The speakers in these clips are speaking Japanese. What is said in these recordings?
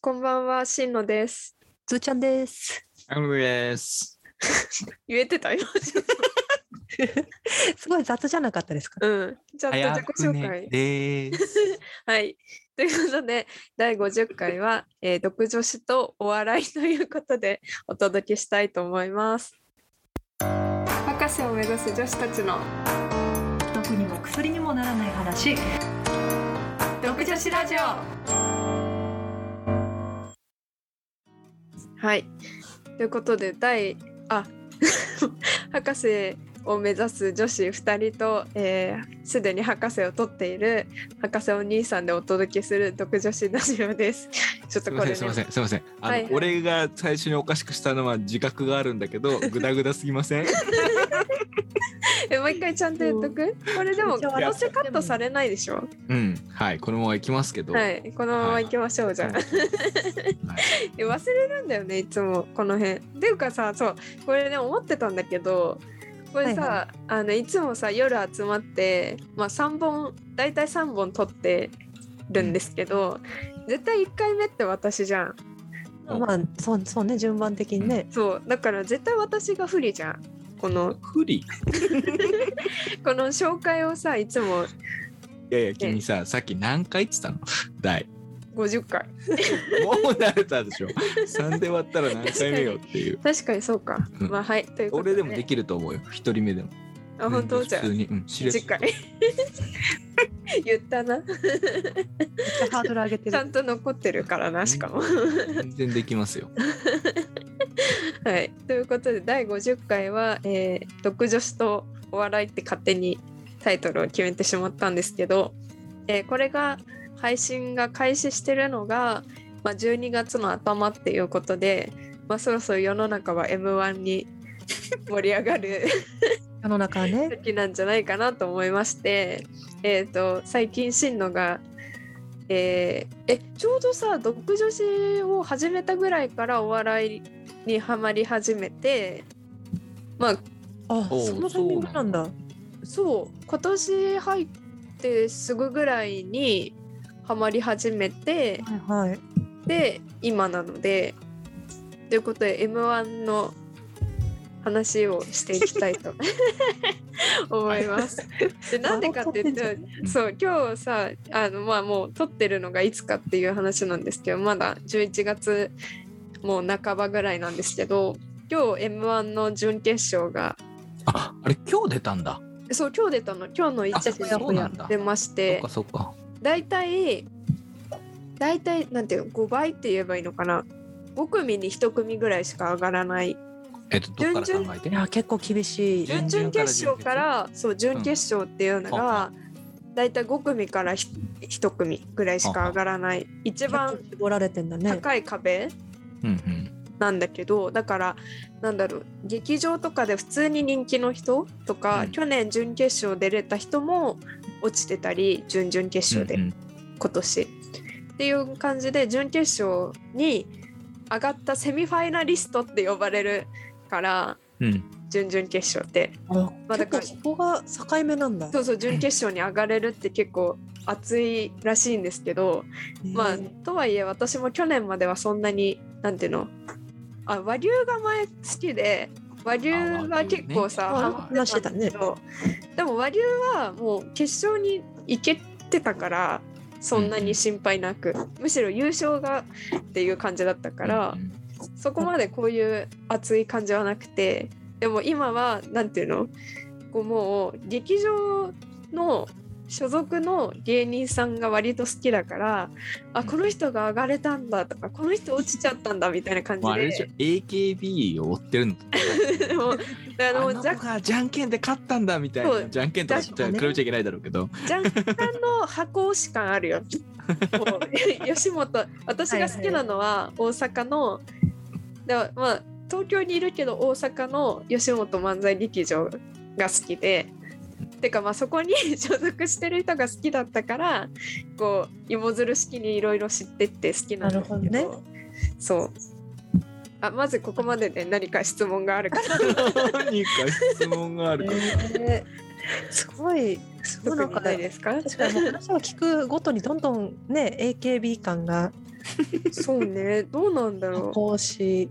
こんばんは、しんのです。つーちゃんです。アムです。言えてた今。すごい雑じゃなかったですか？うん。ちゃんと自己紹ね介。です。はい。ということで、第50回は、えー、独女子とお笑いということでお届けしたいと思います。博士を目指す女子たちの毒にも薬にもならない話。独女子ラジオはい。ということで、第、あ、博士を目指す女子2人と、えーすでに博士を取っている博士お兄さんでお届けする独女子ラジオです。ちょっすとこれ、ね、みません、すみません、すみません。あの、はい。はい俺が最初におかしくしたのは自覚があるんだけど、ぐだぐだすぎません？えもう一回ちゃんと言っとく？これでもめっちゃどうせカットされないでしょ？うん、はい、このまま行きますけど。はい。このまま行きましょう、じゃあ、はい。え忘れるんだよねいつも。この辺。っていうかさそう。これね思ってたんだけどこれさ、はいはあのいつもさ夜集まって、まあ、3本大体3本撮ってるんですけど、絶対1回目って私じゃんまあ、そう、そうね、順番的にね。そうだから絶対私が不利じゃんこの不利？い この紹介をさいつもやいや、君さ、さっき何回っつったの？第。50回。もう慣れたでしょ。三で割ったら何回目よっていう。確かに。そうか、うん。まあはい。ということで、ね、俺でもできると思うよ。一人目でも。あ本当？じゃあ普通に、うん、回言ったな。ハードル上げてる。ちゃんと残ってるからなしかも。全然できますよ。はい、ということで第50回は、えー「独女子とお笑い」って勝手にタイトルを決めてしまったんですけど、えーこれが配信が開始してるのが、まあ、12月の頭っていうことで、まあ、そろそろ世の中は m 1に 盛り上がる世の中はね。時なんじゃないかなと思いまして、えー、と最近真野が、えーえちょうどさ独女子を始めたぐらいからお笑いにはまり始めてまああ、そのタイミングなんだ。そう今年入ってすぐぐらいにはまり始めてはいはい。で今なのでということで m 1の話をしていきたいと 思います。でなんでかって言ってそう今日さあのまあもう撮ってるのがいつかっていう話なんですけどまだ11月もう半ばぐらいなんですけど今日 m 1の準決勝があ、あれ、今日出たんだ。そう今日出たの今日の1あ、時そうなんだ。出ましそてっか、そっか。大体大体なんていうの5倍って言えばいいのかな。5組に1組ぐらいしか上がらない。えっと、どっから考えて？いや、結構厳しい。準々決勝からそう準決勝っていうのが、大体5組から1組ぐらいしか上がらない。一番結構絞られてんだね。高い壁。うんうん。なんだけどだからなんだろう劇場とかで普通に人気の人とか、うん。去年準決勝出れた人も落ちてたり準々決勝で、うんうん。今年。っていう感じで準決勝に上がったセミファイナリストって呼ばれるからうん。準々決勝って。あ、まあだから結構そこが境目なんだ。そうそう準決勝に上がれるって結構熱いらしいんですけど、まあねとはいえ私も去年まではそんなになんていうのあ和牛が前好きで和牛は結構さ、ねハマってたんだけど、でも和牛はもう決勝に行けてたからそんなに心配なく、むしろ優勝がっていう感じだったから、うん。そこまでこういう熱い感じはなくてでも今はなんていうの？こうもう劇場の所属の芸人さんが割と好きだからあこの人が上がれたんだとかこの人落ちちゃったんだみたいな感じもうあれでしょ。で AKB を追ってるの。で も あの子若がじゃんけんで勝ったんだみたいなじゃんけんとかじゃん比べちゃいけないだろうけど。若干の箱推し感あるよ。吉本。私が好きなのは大阪の、でもまあ東京にいるけど大阪の吉本漫才劇場が好きで。てかまあそこに 所属してる人が好きだったからこう芋づる式にいろいろ知ってって好きなんですけど。なるほどそう。あまずここまでで何か質問があるか。何か質問があるか。えーすごい、すごい特になんかないですか？確かに話を聞くごとにどんどんね AKB 感がそうね。どうなんだろ講師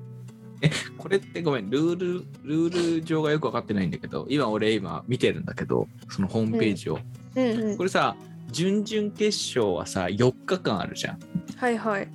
これってごめんルールルール上がよく分かってないんだけど今俺今見てるんだけどそのホームページを、ううんうん。これさ準々決勝はさ4日間あるじゃん。はいはい。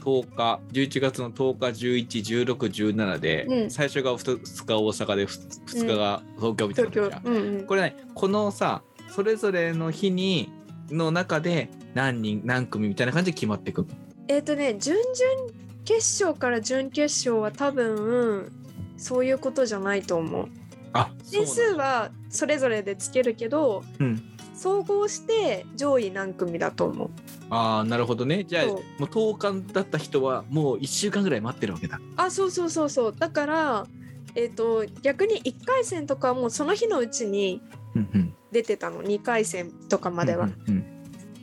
10日11月の10日111617で、うん。最初が 2, 日大阪で 2, 日が東京みたいな感じじゃん、うんうん。これねこのさそれぞれの日にの中で何人何組みたいな感じで決まっていくの。えっ、とね準々決勝から準決勝は多分そういうことじゃないと思う。あ点数はそれぞれでつけるけどうん。総合して上位何組だと思う。ああなるほどね。じゃあもう10日だった人はもう1週間ぐらい待ってるわけだ。あそうそうそうそう。だからえっ、と逆に1回戦とかはもうその日のうちにうんうん。出てたの。2回戦とかまでは、うんうん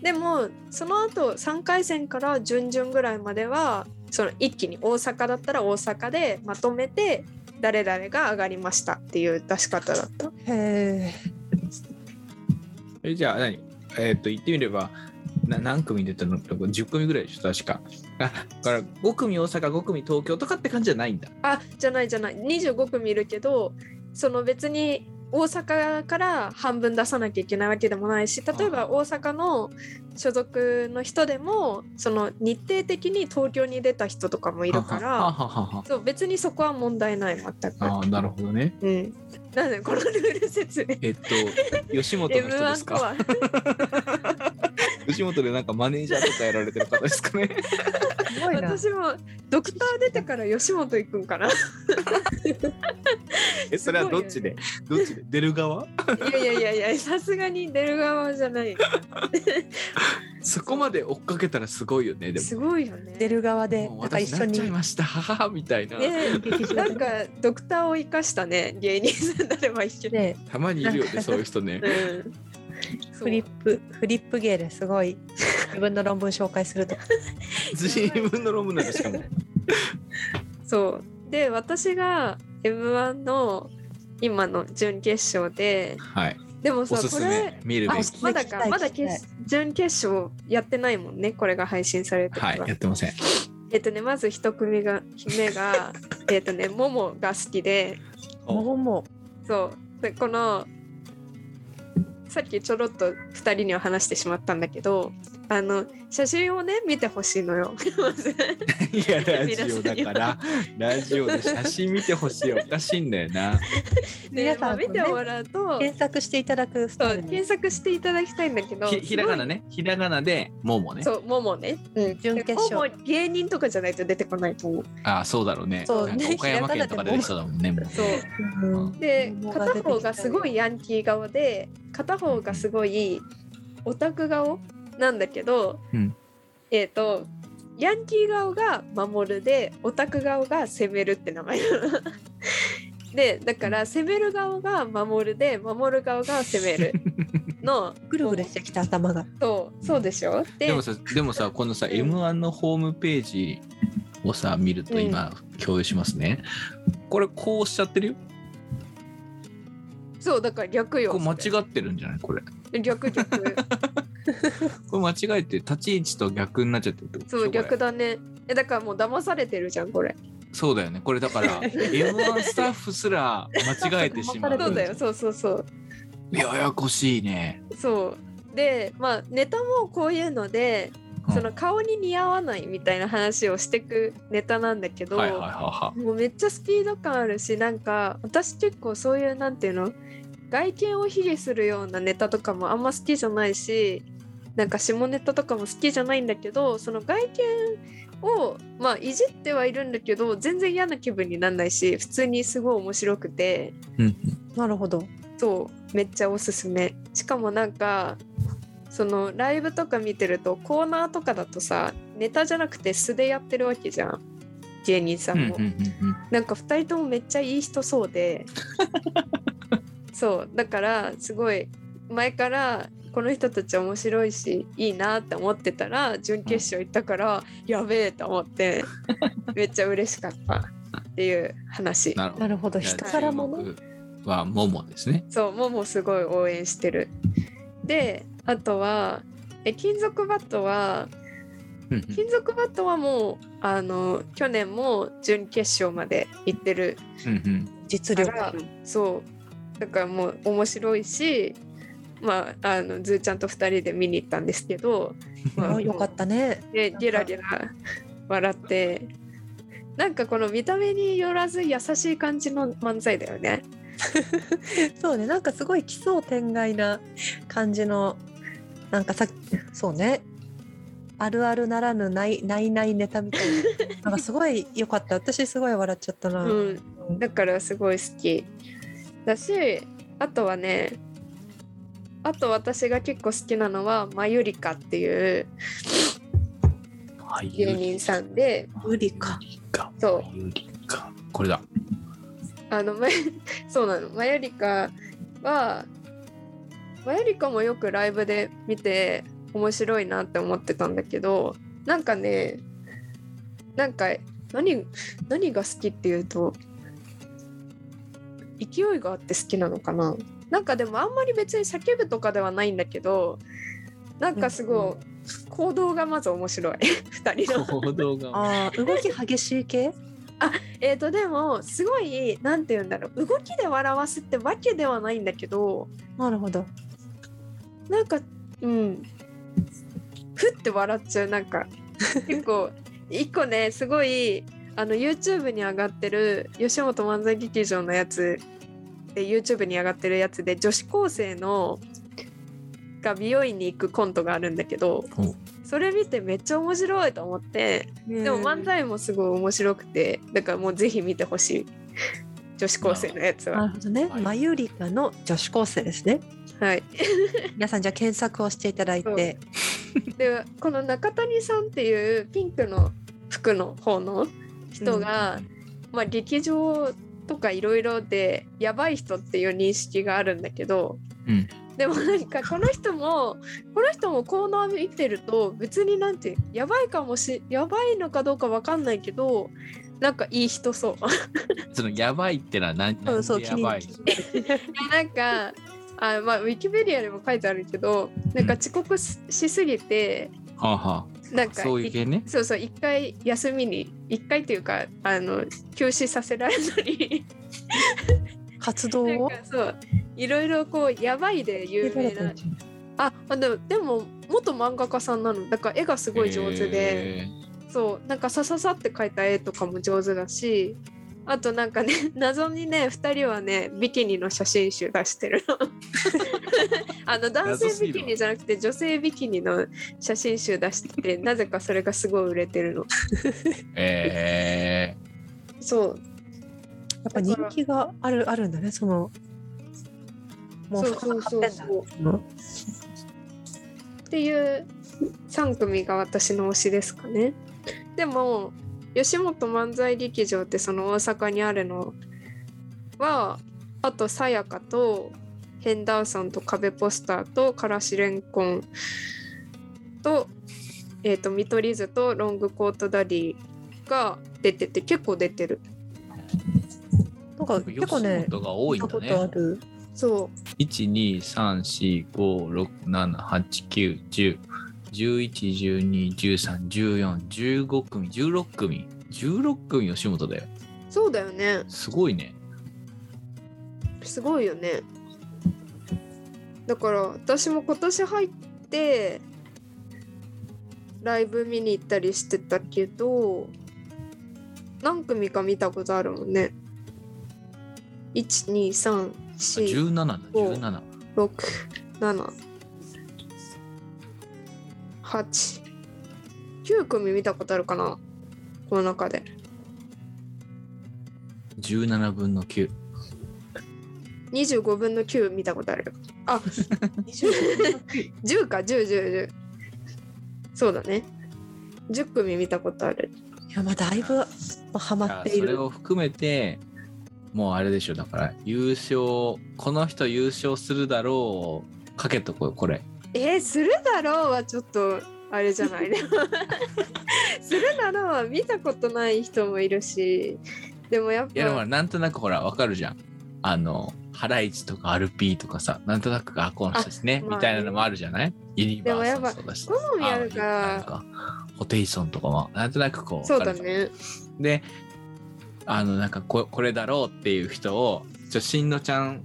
でもその後3回戦から準々ぐらいまではその一気に大阪だったら大阪でまとめて誰々が上がりましたっていう出し方だった。へええじゃあ何？えっ、と言ってみればな何組出たの ?10 組ぐらいでしょ確か。あだから5組大阪5組東京とかって感じじゃないんだ。あじゃないじゃない25組いるけどその別に大阪から半分出さなきゃいけないわけでもないし例えば大阪の所属の人でもその日程的に東京に出た人とかもいるかはらそう別にそこは問題ない全く。ああなるほどね。うん、なんでこのルール説明。えっと吉本の人です M1 とかは吉本でなんかマネージャーとかやられてる方ですかね。すごいな。私もドクター出てから吉本行くんかな。い えそれはどっちで？どっちで？出る側？やいやいやいやさすがに出る側じゃない。そこまで追っかけたらすごいよね。でも。すごいよね。出る側でなんか一緒私なっちゃいにました。母みたいな、ねなんかドクターを生かしたね芸人さんになればいいけど、ねたまにいるよねそういう人ね。うんフリップフリップ芸ですごい。自分の論文紹介すると。か 自分の論文なんでしかも。そう。で私が m 1の今の準決勝ではい。でもさおすすめ。これあ見るべき。まだかまだ決準決勝やってないもんねこれが配信されては。いやってません。えっとねまず一組が目が えっとねももが好きで。お。ももそう。でこのさっきちょろっと2人には話してしまったんだけどあの写真をね見てほしいのよ。いやラジオだから。ラジオで写真見てほしいおかしいんだよな。で、皆さんまあ見てもらうと検索していただくスそうタイルに検索していただきたいんだけどひひらがなね。ひらがなでももね。そうももね、うん、準決勝。芸人とかじゃないと出てこないと思う。ああそうだろうね。そうなんか岡山県とか出てきそうだもんね。そう。うん。で片方がすごいヤンキー顔で片方がすごいオタク顔なんだけど、うん。えっ、とヤンキー顔が守るでオタク顔が攻めるって名前なの。でだから攻める顔が守るで守る顔が攻める。のぐるぐるしてきた頭が。そうそうでしょ？ででもさでもさこのさ M1 のホームページをさ見ると今共有しますね。これこうしちゃってるよ。そうだから逆よ。これ間違ってるんじゃない？これ。違逆逆 これ間違えて立ち位置と逆になっちゃってるってこと？そう逆だね。えだからもう騙されてるじゃんこれ。そうだよね。これだから M1 スタッフすら間違えてしまう。そうだよ。そうそうそう。ややこしいね。そう。でまあネタもこういうのでうん。その顔に似合わないみたいな話をしてくネタなんだけど、はいはいはいはもうめっちゃスピード感あるしなんか私結構そういうなんていうの？外見を卑下するようなネタとかもあんま好きじゃないしなんか下ネタとかも好きじゃないんだけどその外見をまあいじってはいるんだけど全然嫌な気分にならないし普通にすごい面白くて。い。うん。なるほど。そうめっちゃおすすめ。しかもなんかそのライブとか見てるとコーナーとかだとさネタじゃなくて素でやってるわけじゃん。芸人さんも、なんか2人ともめっちゃいい人そうで。そうだからすごい前からこの人たち面白いしいいなって思ってたら準決勝行ったから、やべえと思って めっちゃ嬉しかったっていう話。なるほど。人からもね。はももですね。そうももすごい応援してる。であとはえ金属バットはうん金属バットはもうあの去年も準決勝まで行ってるうんうん。実力。そうだからもう面白いしまああのズーちゃんと2人で見に行ったんですけど、ま あよかったね。でゲラゲラ笑ってなんかこの見た目によらず優しい感じの漫才だよね。そうねなんかすごい奇想天外な感じのなんかさそうね。あるあるならぬないないないネタみたいな。なんかすごい良かった。私すごい笑っちゃったな、うん、だからすごい好き。だしあとはねあと私が結構好きなのはマユリカっていう芸人さんで無理か。か。そう。ユリか。これだ。あのま そうなの。マユリカはマユリカもよくライブで見て面白いなって思ってたんだけどなんかねなんか何何が好きっていうと勢いがあって好きなのかななんかでもあんまり別に叫ぶとかではないんだけどなんかすごい行動がまず面白い。2人の。行動が。あー動き激しい系？えーとでもすごいなんて言うんだろう。動きで笑わすってわけではないんだけどなるほど。なんかうん。ふって笑っちゃう。なんか結構一個ねすごいあの YouTube に上がってる吉本漫才劇場のやつで YouTube に上がってるやつで女子高生のが美容院に行くコントがあるんだけどお。それ見てめっちゃ面白いと思ってでも漫才もすごい面白くてだからもうぜひ見てほしい。女子高生のやつは。なるほどね、はい。マユリカの女子高生ですね。はい。皆さんじゃあ検索をしていただいて。でこの中谷さんっていうピンクの服の方の人が、まあ劇場とかいろいろでやばい人っていう認識があるんだけど、うん。でもなんかこの人もこの人もコーナー見てると別になんてやばいかもしやばいのかどうかわかんないけどなんかいい人そう。そのやばいってのは何何でやばいなんかあまあウィキペディアにも書いてあるけどなんか遅刻ししすぎてはあはなんかあそういう系ね。そうそう一回休みに一回っていうかあの休止させられたり活動を？なんかそういろいろこうやばいで有名な。ああでもでも元漫画家さんなの。だから絵がすごい上手で、へそうなんかさささって描いた絵とかも上手だしあとなんかね 謎にね2人はねビキニの写真集出してるの。あの男性ビキニじゃなくて女性ビキニの写真集出しててなぜかそれがすごい売れてるの。ー。えそう。やっぱ人気があるあるんだねそのもそうそうそうそうっていう3組が私の推しですかね。でも吉本漫才劇場ってその大阪にあるのはあとさやかとヘンダーソンと壁ポスターとからしれんこんと,、えーと、見取り図とロングコートダディが出てて結構出てる。なんか結構ね、が多いんだね。そう。1、2、3、4、5、6、7、8、9、10。1112131415組16組。16組吉本だよ。そうだよね。すごいね。すごいよね。だから私も今年入ってライブ見に行ったりしてたけど何組か見たことあるもんね。1 2 3 4 5 6 7 8 9組見たことあるかな？この中で。17分の9 25分の9見たことある。よあ10か101010そうだね。10組見たことある。いやまあだいぶハマっていそれるを含めてもうあれでしょ。だから優勝この人優勝するだろう。かけとこうこれえー、するだろうはちょっとあれじゃない。するだろうは見たことない人もいるしでもやっいやでもぱなんとなくほらわかるじゃん。あのハライチとかアルピーとかさなんとなくあこの人ですねあまあね。みたいなのもあるじゃない？ユニバーサルもそうだし。好みあるから。あなんかホテイソンとかもなんとなくこうそうだね。であのなんかここれだろうっていう人をちょしんのちゃん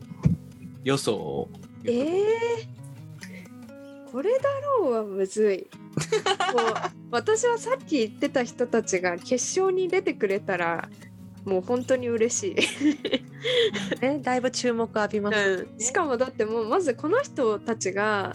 予想をえー、これだろうはむずい。もう私はさっき言ってた人たちが決勝に出てくれたらもう本当に嬉しい、ね、だいぶ注目浴びます、うん、しかもだってもうまずこの人たちが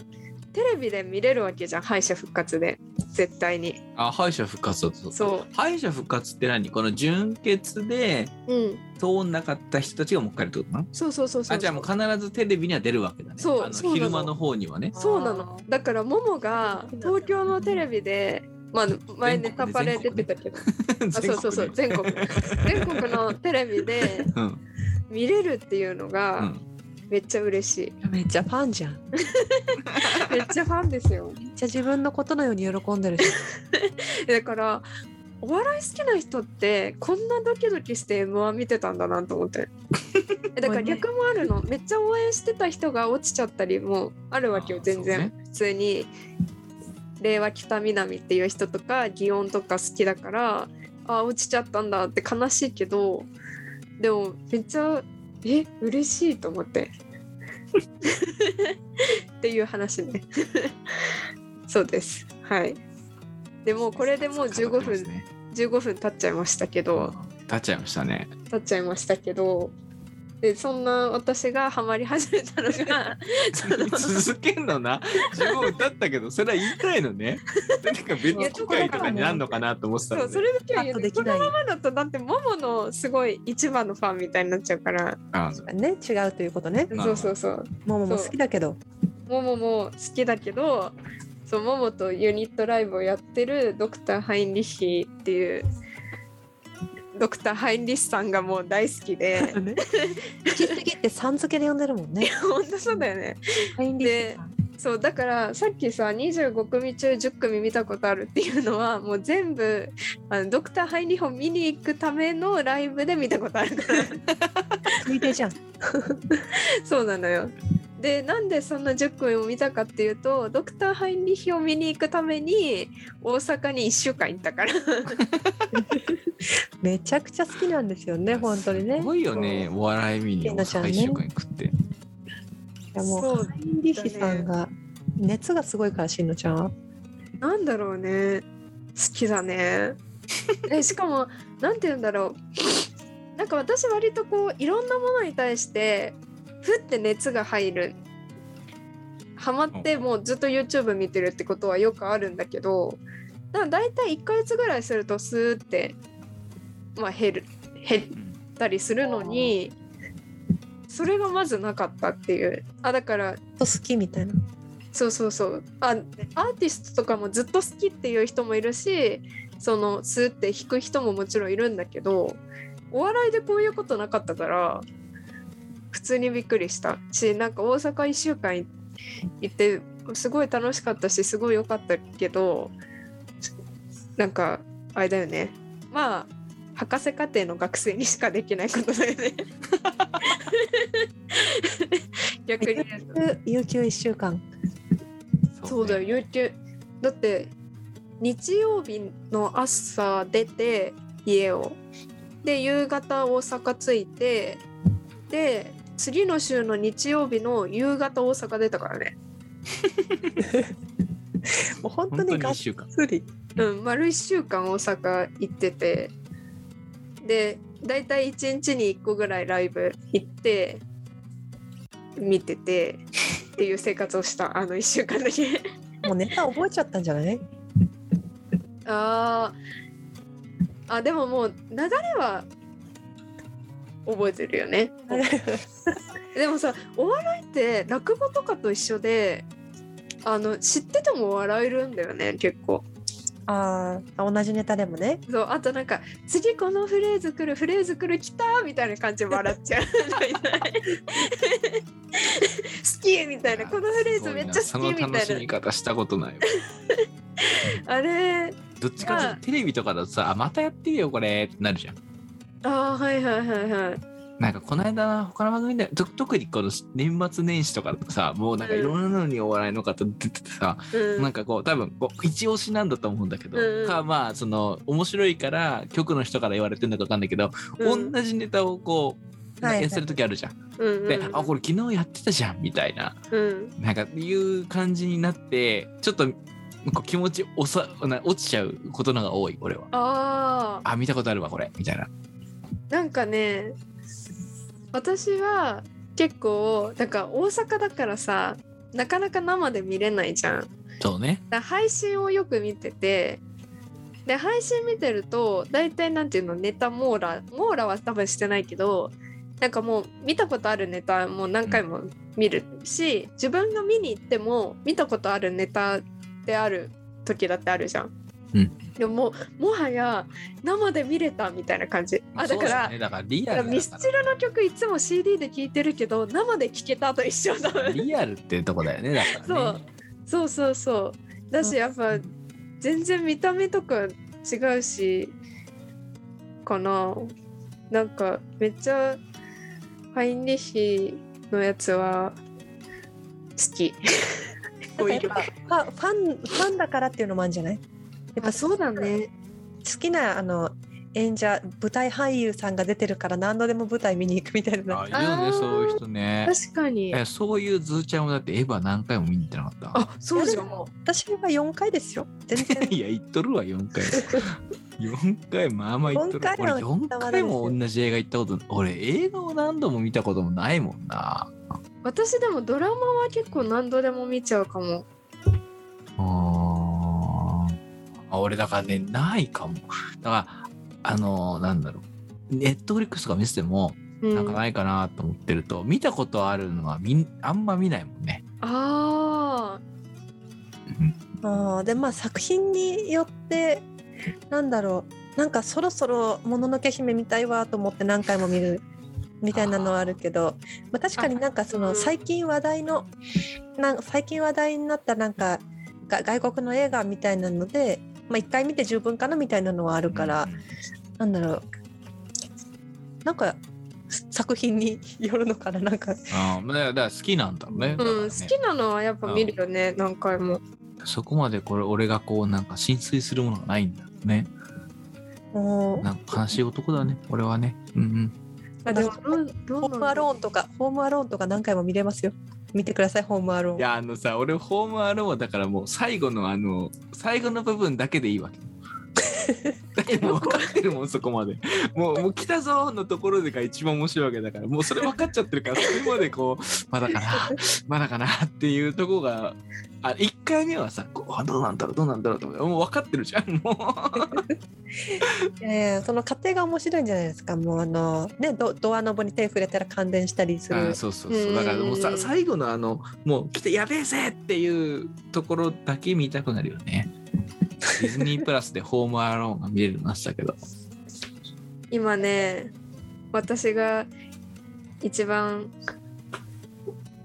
テレビで見れるわけじゃん敗者復活で。絶対に。あ敗者復活だと。そう。敗者復活って何この準決でうん。通んなかった人たちがもう一回やるってことなの？そうそうそうそう。あじゃあもう必ずテレビには出るわけだね。そうそうなの。昼間の方にはね。そうなの。だからももが東京のテレビでまあ前ネタパレ出てたけど、あそうそうそう全国全国。のテレビでうん。見れるっていうのうがんめっちゃ嬉しい、めっちゃファンじゃん。め っめっちゃファンですよ。ちゃ自分のことのように喜んでるじ だからお笑い好きな人ってこんなドキドキして M1 見てたんだなと思って。え だから逆もあるの。めっちゃ応援してた人が落ちちゃったりもあるわけよ全然、普通に。令和北南っていう人とか祇園とか好きだからあー落ちちゃったんだって悲しいけどでもめっちゃえ嬉しいと思って。っていう話ね。そうです。はい。でもうこれでもう15分ね。15分経っちゃいましたけど。立っちゃいましたね。経っちゃいましたけどでそんな私がハマり始めたのが その続けんのな。15分経ったけどそれは言いたいのね。なんか別の機会とかになるのかなと思ってたそうそれだけは言うカットできない。このままだとだってもものすごい一番のファンみたいになっちゃうから。あゃんね。違うということね。まあそうそうそう。ももも好きだけど。ももも好きだけどそうももとユニットライブをやってるドクター・ハインリッヒっていうドクター・ハインリッシュさんがもう大好きで。好きすぎてさん付けで呼んでるもんね。本当そうだよね。ハインリッシュさんそうだからさっきさ25組中10組見たことあるっていうのはもう全部あのドクター・ハインリッヒを見に行くためのライブで見たことあるから。ついでじゃん。そうなのよ。でなんでそんな10組を見たかっていうとドクター・ハインリッヒを見に行くために大阪に1週間行ったから。めちゃくちゃ好きなんですよね本当にね。すごいよねお笑い見に大阪一週間行くって。いやもそうさんが熱がすごいからしんのちゃんは。なんだろうね。好きだね。でしかもなんて言うんだろう。なんか私割とこういろんなものに対してふって熱が入る。ハマってもうずっと YouTube 見てるってことはよくあるんだけどだ大体1ヶ月ぐらいするとスーってまあ減る。減ったりするのにそれがまずなかったっていう。あだからと好きみたいな。そうそうそう。あアーティストとかもずっと好きっていう人もいるしそのスーって弾く人ももちろんいるんだけどお笑いでこういうことなかったから普通にびっくりした。しなんか大阪1週間い行ってすごい楽しかったしすごい良かったけどなんかあれだよね。まあ博士課程の学生にしかできないことだよね。逆に言うと。有給1週間。そうだよ、有給。だって、日曜日の朝出て、家を。で、夕方大阪着いて、で、次の週の日曜日の夕方大阪出たからね。もう本当ににがっ一週間。つりうん、丸1週間大阪行ってて、で、だいたい1日に1個ぐらいライブ行って、見てて、っていう生活をした、あの1週間だけ。もうネタ覚えちゃったんじゃない？あー。あでももう流れは覚えてるよね。でもさお笑いって落語とかと一緒であの知ってても笑えるんだよね結構ああ同じネタでもね。そうあとなんか次このフレーズ来るフレーズ来る来たみたいな感じで笑っちゃう。好きみたいなこのフレーズめっちゃ好きみその楽したみい方したことない あれどっちかテレビとかだとさあまたやってるよこれってなるじゃん。あーはいはいはいはいなんかこの間他の番組でと特にこの年末年始とかさもうなんかいろんなのにお笑いの方出ててさ、うん。なんかこう多分こう一押しなんだと思うんだけど、うんうん。かまあその面白いから局の人から言われてるのか分かんないけど、うん。同じネタをこう、はいはい。やってる時あるじゃん。うんうん。で、あこれ昨日やってたじゃんみたいな。うん。なんかいう感じになってちょっとこう気持ちおさな落ちちゃうことのが多い俺は。あああ見たことあるわこれみたいな。なんかね私は結構なんか大阪だからさなかなか生で見れないじゃん。そうね。だ配信をよく見ててで配信見てると大体なんていうのネタ網羅網羅は多分してないけどなんかもう見たことあるネタも何回も見るし自分が見に行っても見たことあるネタである時だってあるじゃん。うん。でももうもはや生で見れたみたいな感じ。あだそうからね、だから。ミスチルの曲いつも CD で聴いてるけど生で聴けたと一緒だらリアルってとこだよねだからね。そうそうそうだしやっぱ全然見た目とか違うしかななんかめっちゃハインリッヒのやつは好き。ファンファンだからっていうのもあるんじゃない？あそうだね好きなあの演者舞台俳優さんが出てるから何度でも舞台見に行くみたいなあいるよねそういう人ね。確かにえそういうズーちゃんもだってエヴァ何回も見に行ってなかった。あそうじゃん私は4回ですよ全然 いや言っとるわ4回。4回まあまあ言っとる。俺四回は4回も同じ映画行ったこと俺映画を何度も見たこともないもんな。私でもドラマは結構何度でも見ちゃうかもあーあ俺だからねないかも。だからあのなんだろう。ネットフリックスとか見せてもうん。なんかないかなと思ってると、見たことあるのはみんあんま見ないもんね。あうん。あー。でまあ作品によってなんだろう。なんかそろそろ「もののけ姫」見たいわと思って何回も見るみたいなのはあるけどまあ、確かになんかそのうん最近話題のなん最近話題になったなんかが外国の映画みたいなので、まあ、1回見て十分かなみたいなのはあるから、うんなんだろうなんか作品によるのかななんかあーまあだから好きなんだろうね。うん、好きなのはやっぱ見るよね、何回も。そこまでこれ俺がこうなんか浸水するものがないんだね。もうなんか悲しい男だね俺はね。うんうん。あでもホームアローンとかホームアローンとか何回も見れますよ見てくださいホームアローンいやあのさ俺ホームアローンはだからもう最後のあの最後の部分だけでいいわけ。分かってるもんそこまで。もうもう来たぞーのところでが一番面白いわけだから。もうそれ分かっちゃってるからそれまでこうまだかなまだかなっていうとこがあ1回目はさこうあどうなんだろうどうなんだろうってもう分かってるじゃんもう。いやいやその過程が面白いんじゃないですか。もうあのねドドアノブに手触れたら感電したりする。あそうそうそう。だからもうさうん最後のあのもう来てやべえぜっていうところだけ見たくなるよねディズニープラスでホームアローンが見れるようになってたけど。今ね私が一番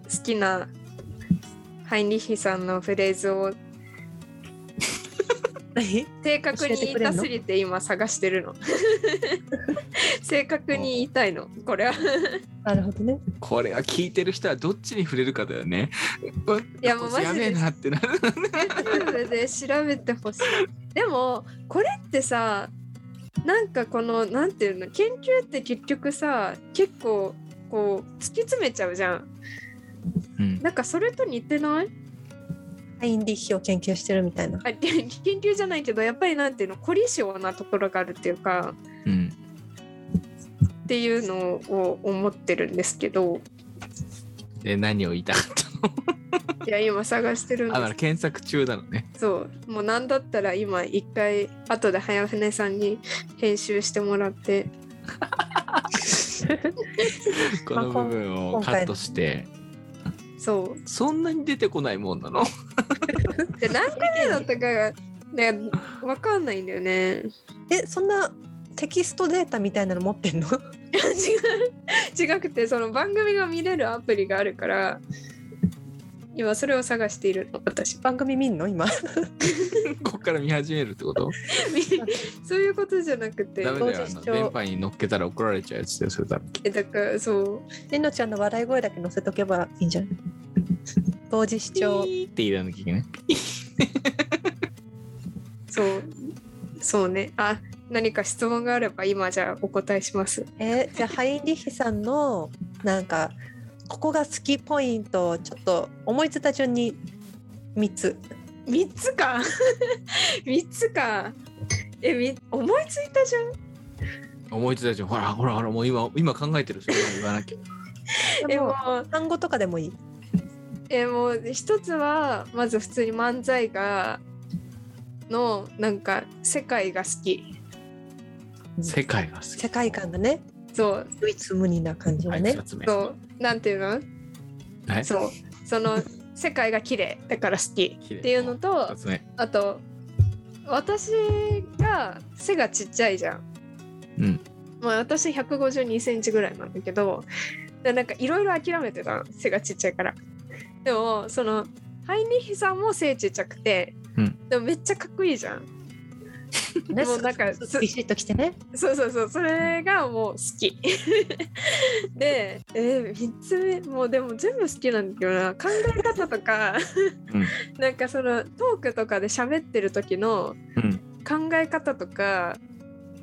好きなハインリヒさんのフレーズを 正確に言いたすぎて今探してるの。正確に言いたいの。これは。なるほどね。これは聞いてる人はどっちに触れるかだよね。いやもうマジでなってで。調べてほしい。でもこれってさなんかこのなんていうの研究って結局さ結構こう突き詰めちゃうじゃん。うん。なんかそれと似てない？ハインリッヒを研究してるみたいな。あ研 研究じゃないけどやっぱりなんていうの凝り性なところがあるっていうかうんっていうのを思ってるんですけど。で何を言いたかった いや今探してるんのあだからです検索中なのね。そう。もうなんだったら今一回後で早船さんに編集してもらって。この部分をカットしてそう。そんなに出てこないもんなの？で何回目だったかがねわかんないんだよね。えそんなテキストデータみたいなの持ってんの？違う。違くてその番組が見れるアプリがあるから今それを探している。の私番組見んの？今。こっから見始めるってこと？そういうことじゃなくてダメだよ。あの同時視聴。電波に乗っけたら怒られちゃうやつだよ、それ多分。えだからそう。りのちゃんの笑い声だけ載せとけばいいんじゃない 同時視聴。って言わなきゃいけない。そう。そうね。あ何か質問があれば今じゃあお答えします。えーじゃあハインリッヒさんのなんかここが好きポイントをちょっと思いついた順に3つ。3つか。3つか。えみ思いついたじゃん思いついたじゃん。ほらほらほら、もう今今考えてる。それは言わなきゃ。でもえもう。単語とかでもいい。えもう一つはまず普通に漫才がのなんか世界が好き。世界が好き。世界観がね。そう。唯一無二な感じがはい、ね。そうなんていうの？はい、そうその世界が綺麗だから好きっていうのと。あと私が背がちっちゃいじゃん。うん。まあ私152センチぐらいなんだけどでなんかいろいろ諦めてたの背がちっちゃいから。でもそのハイニヒさんも背ちっちゃくて、うんでもめっちゃかっこいいじゃん。ねもうなんかビシッときてね。そうそうそう。それがもう好き。で、えー、3つ目もうでも全部好きなんだけどな。考え方とか、うん。なんかそのトークとかで喋ってる時のうん。考え方とか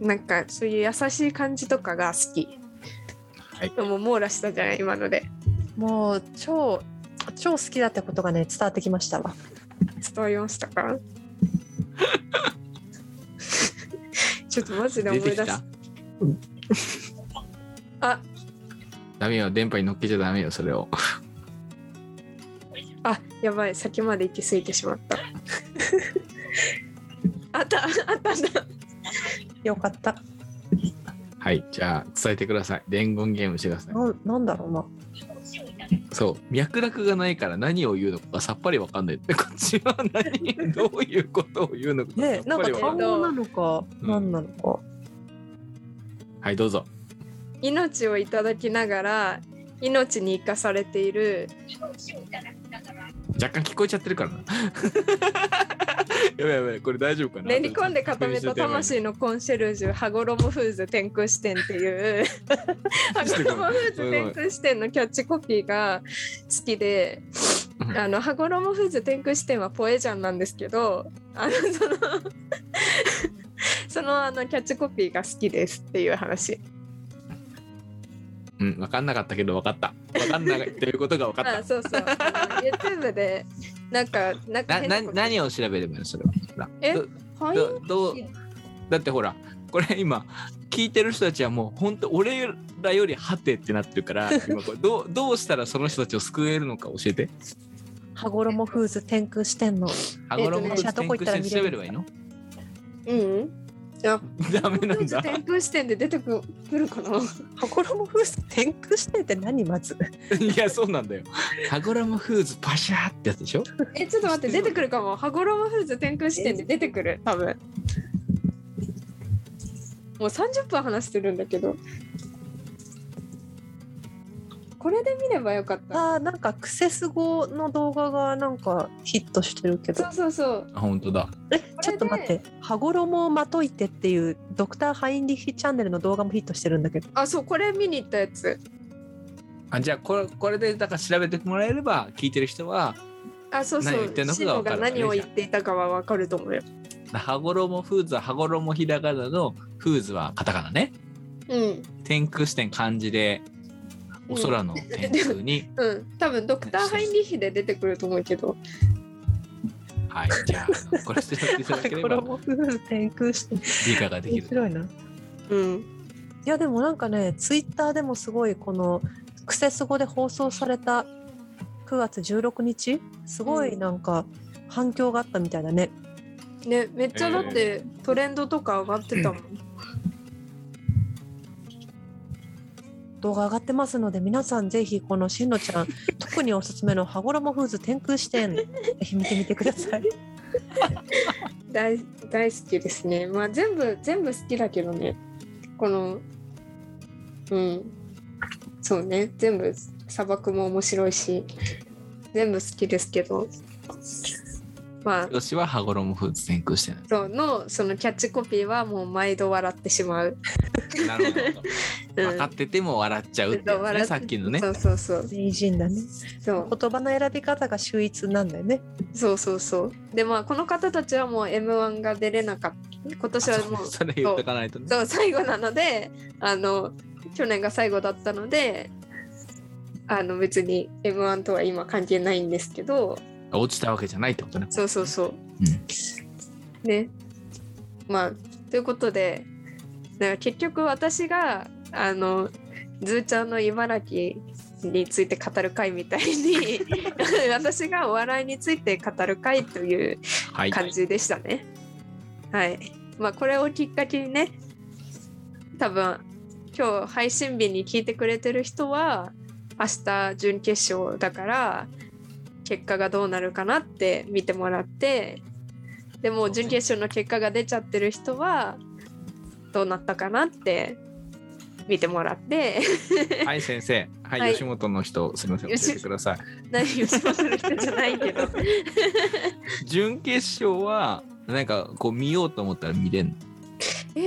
なんかそういう優しい感じとかが好き。はい。でも網羅したじゃない今ので。もう超超好きだってことがね伝わってきましたわ。伝わりましたか？ちょっとマジで思い出す出てきた。あダメよ。電波に乗っけちゃダメよ、それを。あやばい先まで行き過ぎてしまった あったあったあったよかったはい、じゃあ伝えてください。伝言ゲームしてください。ななんだろうな そう、脈絡がないから何を言うのかがさっぱりわかんない。でこっちは何、どういうことを言うのかねなんか。単語なのかうん何なのかはい、どうぞ。命をいただきながら命に生かされている若干聞こえちゃってるからな。やばいやばい、これ大丈夫かな？練り込んで固めた魂のコンシェルジュ羽衣フーズ天空支店っていう 羽衣フーズ天空支店のキャッチコピーが好きでうんあの羽衣フーズ天空支店はポエジャンなんですけどあのその そのあのキャッチコピーが好きですっていう話うん、分かんなかったけど分かった。分かんないっていうことが分かった。あそうそう YouTube でなんかなんかなな何を調べればいいのそれは？え？どはいどどう？だってほらこれ今聞いてる人たちはもう本当俺らよりはてってなってるから 今これどうどうしたらその人たちを救えるのか教えて。羽衣フーズ天空支店の。羽衣えっとねの天空して調べればいいの？うんいや ダメなんだ。天空視点で出てくるかな？羽衣フーズ天空支店って何？まず。いやそうなんだよ。羽衣フーズパシャーってやつでしょ？えちょっと待って出てくるかも。羽衣フーズ天空視点で出てくる多分。もう30分話してるんだけどこれで見ればよかった。あーなんかクセス語の動画がなんかヒットしてるけど。そうそうそう。あ本当だ。えちょっと待って。羽衣をまといてっていうドクター・ハインリッヒチャンネルの動画もヒットしてるんだけど。あそうこれ見に行ったやつ。あじゃあこれこれでだから調べてもらえれば聞いてる人はあそうそう。何言ってんのかシノが何を言っていたかはわかると思うよ。羽衣フーズは羽衣ひらがなのフーズはカタカナね。うん。天空視点漢字でお空の天空に、うん。多分ドクターハインリッヒで出てくると思うけど。はい。じゃあこれ調べていただければ。羽衣フーズ天空支店理解ができる。面白いな。うん。いやでもなんかねツイッターでもすごいこのクセス語で放送された9月16日？すごいなんか反響があったみたいだね、ねめっちゃだってトレンドとか上がってたもん、動画上がってますので皆さんぜひこのしんのちゃん 特におすすめの羽衣フーズ天空視点ぜひ見てみてください。大大好きですね。まあ全部全部好きだけどね。このうん。そうね。全部砂漠も面白いし全部好きですけどまあよしは羽衣フーズ先空してない。そうのそのキャッチコピーはもう毎度笑ってしまう。なるほど。うん分かってても笑っちゃうってね、笑っさっきのねそ。うそうそう名人だねそう言葉の選び方が秀逸なんだよねそうそうそうでまあこの方たちはもう m 1が出れなかった今年はもうあそそれ言っとかないとね。そう最後なのであの去年が最後だったのであの別に m 1とは今関係ないんですけど落ちたわけじゃないってことね。そうそうそううんねまあということでだから結局私があのズーちゃんの茨城について語る会みたいに 私がお笑いについて語る会というはい。感じでしたね。はい。まあこれをきっかけにね多分今日配信日に聞いてくれてる人は明日準決勝だから結果がどうなるかなって見てもらってでも準決勝の結果が出ちゃってる人はどうなったかなって見てもらって。はい、先生。はい、はい。吉本の人、すみません、教えてください。何をしもする人じゃないけど。準決勝は、なんかこう見ようと思ったら見れんの？えー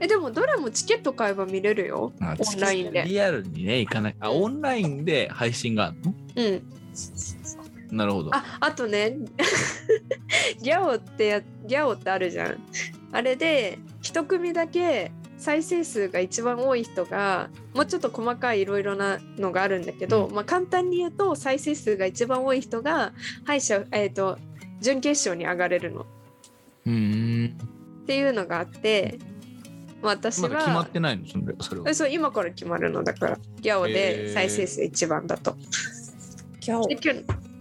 えでもどれもチケット買えば見れるよ。あオンラインで。リアルにね、行かない。あ、オンラインで配信があるの？うんなるほど。ああとね ギャオってやギャオってあるじゃんあれで一組だけ再生数が一番多い人がもうちょっと細かいいろいろなのがあるんだけど、まあ、簡単に言うと再生数が一番多い人が敗者、えー、と準決勝に上がれるのっうーん。ていうのがあって、まあ、私は、決まってないの？それそれはえ。そう今から決まるのだからギャオへでー再生数一番だと。ギャオで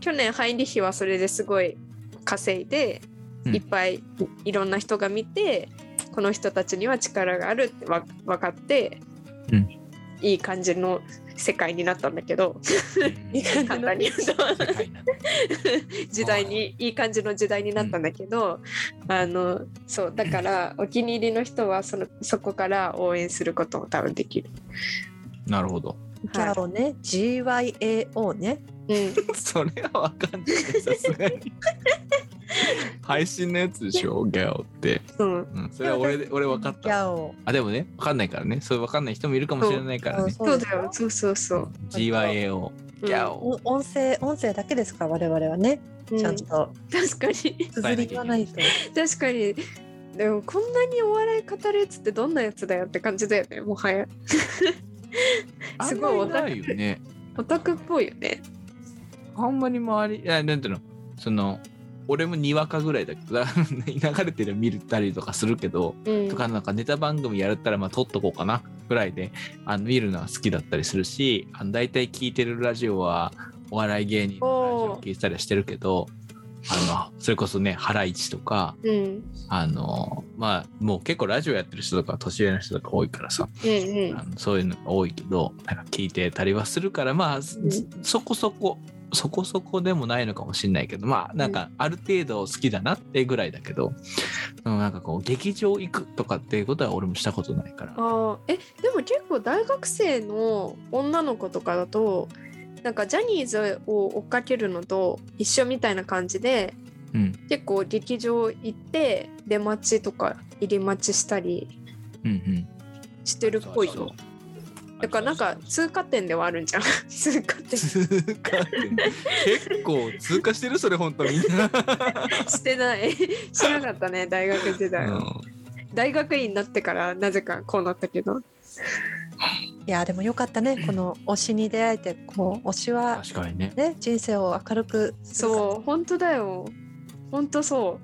去去年ハインリヒはそれですごい稼いで、うん。いっぱいいろんな人が見てこの人たちには力があるってわ分かって、うん。いい感じの世界になったんだけどいい感じの簡単に言うと時代にい。い感じの時代になったんだけど、あのそうだからお気に入りの人はそのそこから応援することも多分できる。なるほど。ギャオね。GYAO ね。うん、それはわかんない。さすがに。配信のやつでしょ、ギャオって。う。んうん、それは俺で俺分かっギた。ャオ。あ、でもね、分かんないからね。それ分かんない。人もいるかもしれないからね。そう。だよ。そうそうそう。GYAO、ギャオ。お音声音声だけですか？ら我々はね。うん。ちゃんと。確かに。綴り言わないと、確かに。でもこんなにお笑い語るやつってどんなやつだよって感じだよねもはやすごいあんまりないよね。オタクっぽいよね。あんまり周り、いや、なんていうの、その、俺もにわかぐらいだけど、流れてる見たりとかするけど、うん。とかなんかネタ番組やったらまあ撮っとこうかなぐらいであの見るのは好きだったりするしあの大体聞いてるラジオはお笑い芸人のラジオを聞いてたりはしてるけどあのそれこそねハライチとかうん。あのまあもう結構ラジオやってる人とか年上の人とか多いからさうんうん。あのそういうのが多いけどなんか聞いてたりはするからまあ、そそこそこそこそこでもないのかもしれないけどまあなんかある程度好きだなってぐらいだけど、うんなんかこう劇場行くとかっていうことは俺もしたことないから。あー。えでも結構大学生の女の子とかだとなんかジャニーズを追っかけるのと一緒みたいな感じでうん。結構劇場行って出待ちとか入り待ちしたりしてるっぽいよ。だからなんか通過点ではあるんじゃん。通過点。通過点。結構通過してるそれ本当みんな、してない。知らなかったね大学時代。は、うん。大学院になってからなぜかこうなったけどいやでもよかったね。この推しに出会えて。こう推しは確かにね。ね人生を明るくそう本当だよ。本当そ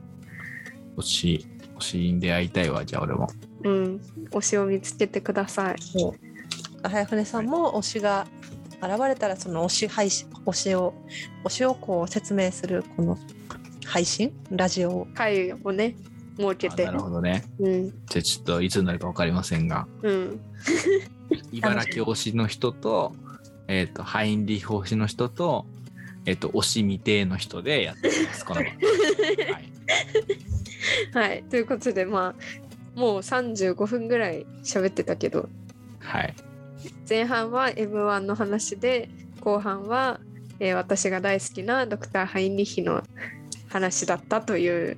推し推しに出会いたいわじゃあ俺も。ううん。推しを見つけてください。早船さんも推しが現れたらその推し配信推しを推しをこう説明するこの配信？ラジオを。会をね設けて。あなるほどね。うん。じゃあちょっといつになるか分かりませんが。うん 茨城推しの人とえっ、とハインリヒ推しの人とえっ、と推し未定の人でやってますこの番組。はい。はい。ということでまあもう35分ぐらい喋ってたけど。はい。前半は m 1の話で後半はえー私が大好きなドクター・ハインリッヒの話だったという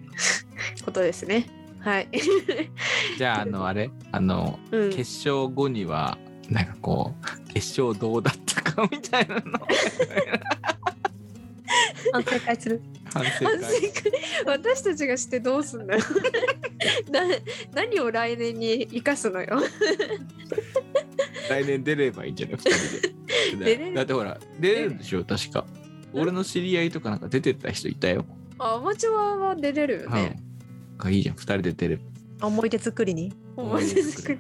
ことですね。はい。じゃああのあれ？あのうん、決勝後にはなんかこう決勝どうだったかみたいなの。反省会する。反省会。会。私たちがしてどうすんのよ。な何を来年に生かすのよ。来年出ればいいんじゃない二人で。だってほら出れるんでしょ確か。俺の知り合いとかなんか出てった人いたよ、あアマチュアは出れるよね、うんがいいじゃん二人で出れば思い出作りに？思い出作り。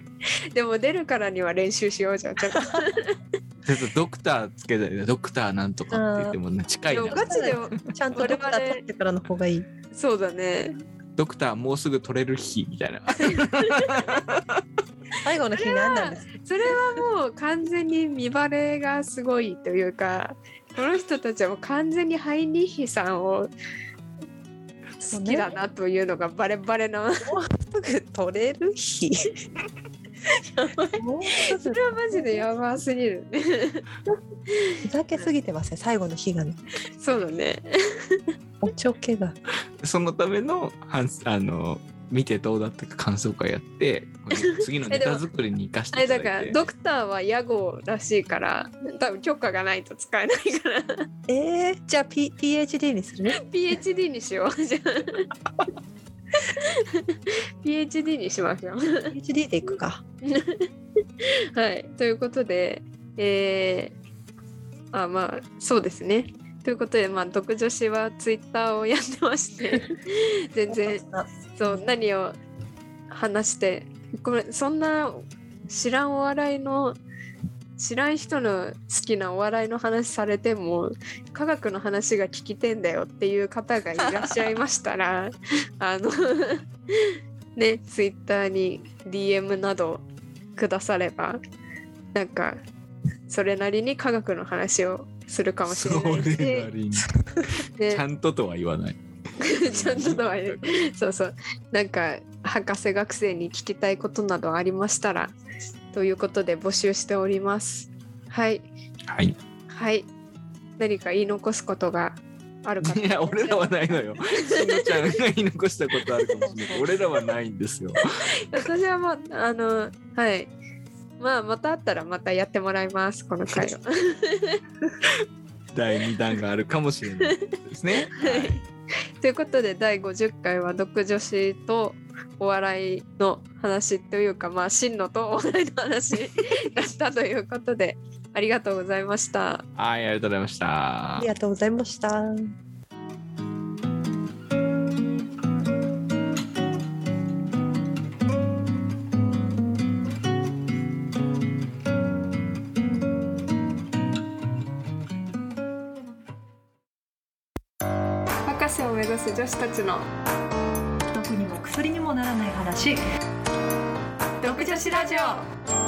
でも出るからには練習しようじゃんちょっと。ちょっとドクターつけたりドクターなんとかって言ってもね近いなガチでちゃんとドクター取ってからの方がいい。そうだね。ドクターもうすぐ取れる日みたいな。最後の日何なんですか？それはもう完全に見バレがすごいというかこの人たちはもう完全にハイニッヒさんを好きだなというのがバレバレなすぐ取れる日。やばいそれはマジでやばすぎる。ねふざけすぎてますね最後の日がね。そうだね。おちょけが。そのための反あの見てどうだったか感想会やって 次のネタ作りに生かしていただいて。からドクターは屋号らしいから多分許可がないと使えないから。えー、じゃあ、P、PhD にする？PhD にしよう。じゃあ。PhD にしましょう PhD でいくか。はい、ということで、えー、あまあそうですね。ということで、まあ、独女子はツイッターをやってまして 全然そう何を話してこれそんな知らんお笑いの知らん人の好きなお笑いの話されても科学の話が聞きてんだよっていう方がいらっしゃいましたら あのねツイッターに DM などくださればなんかそれなりに科学の話をするかもしれないしちゃんととは言わない。ちゃんととは言う。そうそう。なんか博士学生に聞きたいことなどありましたらということで募集しております。はい。はい。はい。何か言い残すことがあるかいや俺らはないのよ。しのちゃんが言い残したことあるかもしれない。俺らはないんですよ。私はもうあのはいまあまたあったらまたやってもらいますこの回を第2弾があるかもしれないですね。はい。ということで第50回は独女子とお笑いの話というかまあ真のとお笑いの話だったということでありがとうございました。はいありがとうございました。ありがとうございました博士を目指す。女子たちの。毒にも薬にもならない話。独女子ラジオ。